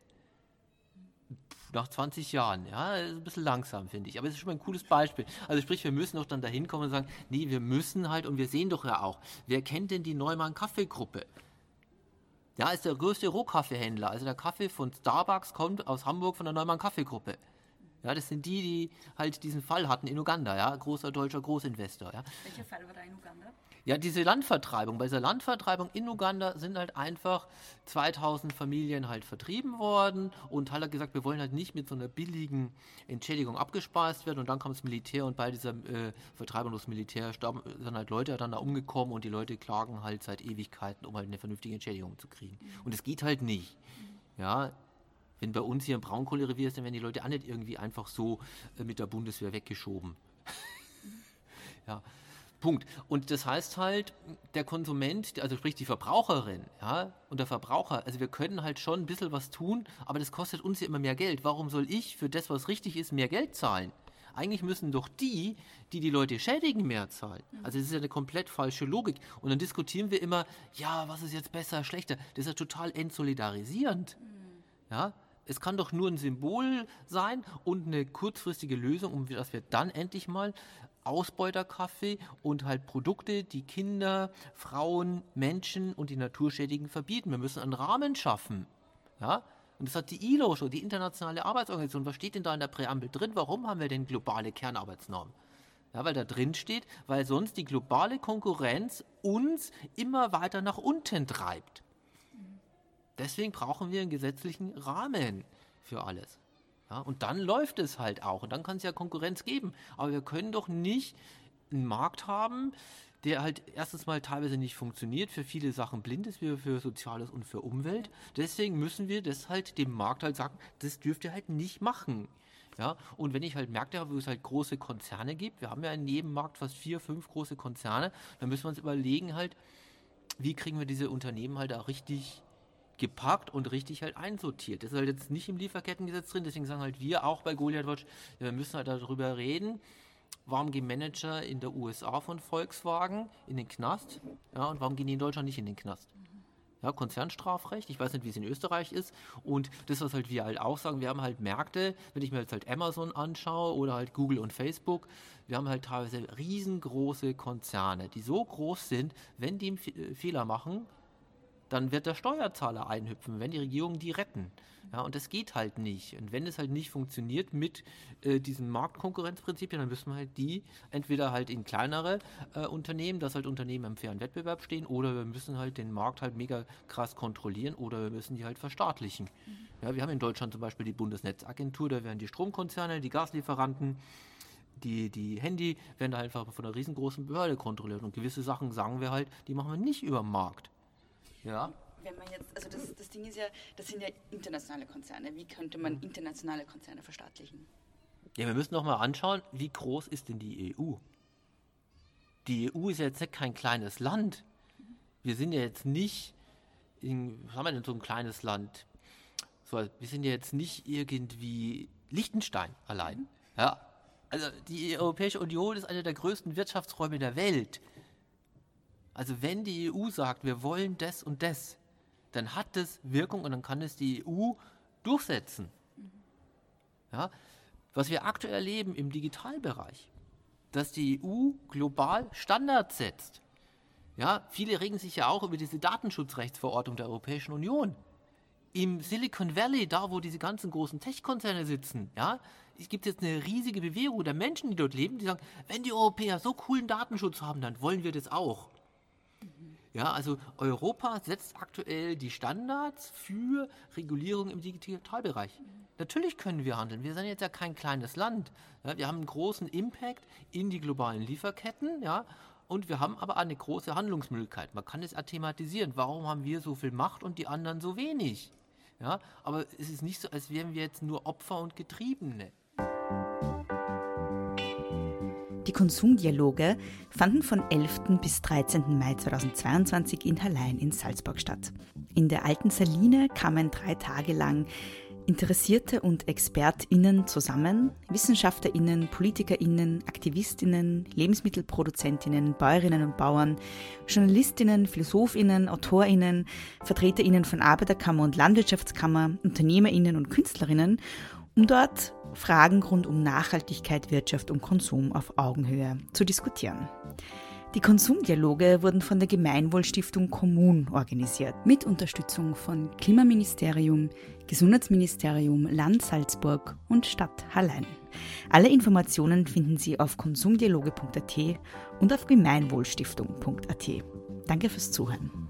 nach 20 Jahren. Ja, ist ein bisschen langsam, finde ich. Aber es ist schon mal ein cooles Beispiel. Also sprich, wir müssen doch dann dahin kommen und sagen, nee, wir müssen halt, und wir sehen doch ja auch, wer kennt denn die Neumann Kaffeegruppe? Ja, ist der größte Rohkaffeehändler. Also der Kaffee von Starbucks kommt aus Hamburg von der Neumann Kaffeegruppe. Ja, das sind die, die halt diesen Fall hatten in Uganda, ja, großer deutscher Großinvestor. Ja.
Welcher Fall war da in Uganda?
Ja, diese Landvertreibung. Bei dieser Landvertreibung in Uganda sind halt einfach 2000 Familien halt vertrieben worden und halt hat gesagt, wir wollen halt nicht mit so einer billigen Entschädigung abgespeist werden und dann kam das Militär und bei dieser äh, Vertreibung durch das Militär starben, sind halt Leute dann da umgekommen und die Leute klagen halt seit Ewigkeiten, um halt eine vernünftige Entschädigung zu kriegen. Und es geht halt nicht. Ja, Wenn bei uns hier ein Braunkohlerevier ist, dann werden die Leute auch nicht irgendwie einfach so äh, mit der Bundeswehr weggeschoben. ja. Punkt. Und das heißt halt, der Konsument, also sprich die Verbraucherin, ja, und der Verbraucher, also wir können halt schon ein bisschen was tun, aber das kostet uns ja immer mehr Geld. Warum soll ich für das, was richtig ist, mehr Geld zahlen? Eigentlich müssen doch die, die die Leute schädigen, mehr zahlen. Also das ist ja eine komplett falsche Logik. Und dann diskutieren wir immer, ja, was ist jetzt besser, schlechter. Das ist ja total entsolidarisierend. Ja, es kann doch nur ein Symbol sein und eine kurzfristige Lösung, um dass wir dann endlich mal Ausbeuterkaffee und halt Produkte, die Kinder, Frauen, Menschen und die Natur schädigen, verbieten. Wir müssen einen Rahmen schaffen. Ja? Und das hat die ILO schon, die Internationale Arbeitsorganisation. Was steht denn da in der Präambel drin? Warum haben wir denn globale Kernarbeitsnormen? Ja, weil da drin steht, weil sonst die globale Konkurrenz uns immer weiter nach unten treibt. Deswegen brauchen wir einen gesetzlichen Rahmen für alles. Ja, und dann läuft es halt auch und dann kann es ja Konkurrenz geben. Aber wir können doch nicht einen Markt haben, der halt erstens mal teilweise nicht funktioniert, für viele Sachen blind ist, wie für Soziales und für Umwelt. Deswegen müssen wir das halt dem Markt halt sagen, das dürft ihr halt nicht machen. Ja, und wenn ich halt habe, wo es halt große Konzerne gibt, wir haben ja in jedem Markt fast vier, fünf große Konzerne, dann müssen wir uns überlegen halt, wie kriegen wir diese Unternehmen halt auch richtig gepackt und richtig halt einsortiert. Das ist halt jetzt nicht im Lieferkettengesetz drin, deswegen sagen halt wir auch bei Goliath Watch, wir müssen halt darüber reden, warum gehen Manager in der USA von Volkswagen in den Knast ja, und warum gehen die in Deutschland nicht in den Knast. Ja, Konzernstrafrecht, ich weiß nicht, wie es in Österreich ist. Und das, was halt wir halt auch sagen, wir haben halt Märkte, wenn ich mir jetzt halt Amazon anschaue oder halt Google und Facebook, wir haben halt teilweise riesengroße Konzerne, die so groß sind, wenn die einen Fehler machen, dann wird der Steuerzahler einhüpfen, wenn die Regierungen die retten. Ja, und das geht halt nicht. Und wenn es halt nicht funktioniert mit äh, diesen Marktkonkurrenzprinzipien, dann müssen wir halt die entweder halt in kleinere äh, Unternehmen, dass halt Unternehmen im fairen Wettbewerb stehen, oder wir müssen halt den Markt halt mega krass kontrollieren oder wir müssen die halt verstaatlichen. Mhm. Ja, wir haben in Deutschland zum Beispiel die Bundesnetzagentur, da werden die Stromkonzerne, die Gaslieferanten, die, die Handy werden da einfach von einer riesengroßen Behörde kontrolliert. Und gewisse Sachen sagen wir halt, die machen wir nicht über den Markt. Ja.
Wenn man jetzt, also das, das Ding ist ja, das sind ja internationale Konzerne. Wie könnte man internationale Konzerne verstaatlichen?
Ja, wir müssen noch mal anschauen, wie groß ist denn die EU? Die EU ist ja jetzt nicht kein kleines Land. Wir sind ja jetzt nicht, in, was haben wir denn so ein kleines Land? So, wir sind ja jetzt nicht irgendwie Liechtenstein allein. Ja, also die Europäische Union ist einer der größten Wirtschaftsräume der Welt. Also wenn die EU sagt, wir wollen das und das, dann hat das Wirkung und dann kann es die EU durchsetzen. Ja? Was wir aktuell erleben im Digitalbereich, dass die EU global Standards setzt. Ja, viele regen sich ja auch über diese Datenschutzrechtsverordnung der Europäischen Union. Im Silicon Valley, da wo diese ganzen großen Tech-Konzerne sitzen, ja, es gibt jetzt eine riesige Bewegung der Menschen, die dort leben, die sagen, wenn die Europäer so coolen Datenschutz haben, dann wollen wir das auch. Ja, also Europa setzt aktuell die Standards für Regulierung im Digitalbereich. Natürlich können wir handeln. Wir sind jetzt ja kein kleines Land. Ja, wir haben einen großen Impact in die globalen Lieferketten, ja, und wir haben aber eine große Handlungsmöglichkeit. Man kann es ja thematisieren. Warum haben wir so viel Macht und die anderen so wenig? Ja, aber es ist nicht so, als wären wir jetzt nur Opfer und Getriebene.
Die Konsumdialoge fanden von 11. bis 13. Mai 2022 in Hallein in Salzburg statt. In der alten Saline kamen drei Tage lang Interessierte und ExpertInnen zusammen, WissenschaftlerInnen, PolitikerInnen, AktivistInnen, LebensmittelproduzentInnen, Bäuerinnen und Bauern, JournalistInnen, PhilosophInnen, AutorInnen, VertreterInnen von Arbeiterkammer und Landwirtschaftskammer, UnternehmerInnen und KünstlerInnen, um dort Fragen rund um Nachhaltigkeit, Wirtschaft und Konsum auf Augenhöhe zu diskutieren. Die Konsumdialoge wurden von der Gemeinwohlstiftung Kommun organisiert, mit Unterstützung von Klimaministerium, Gesundheitsministerium, Land Salzburg und Stadt Hallein. Alle Informationen finden Sie auf konsumdialoge.at und auf gemeinwohlstiftung.at. Danke fürs Zuhören.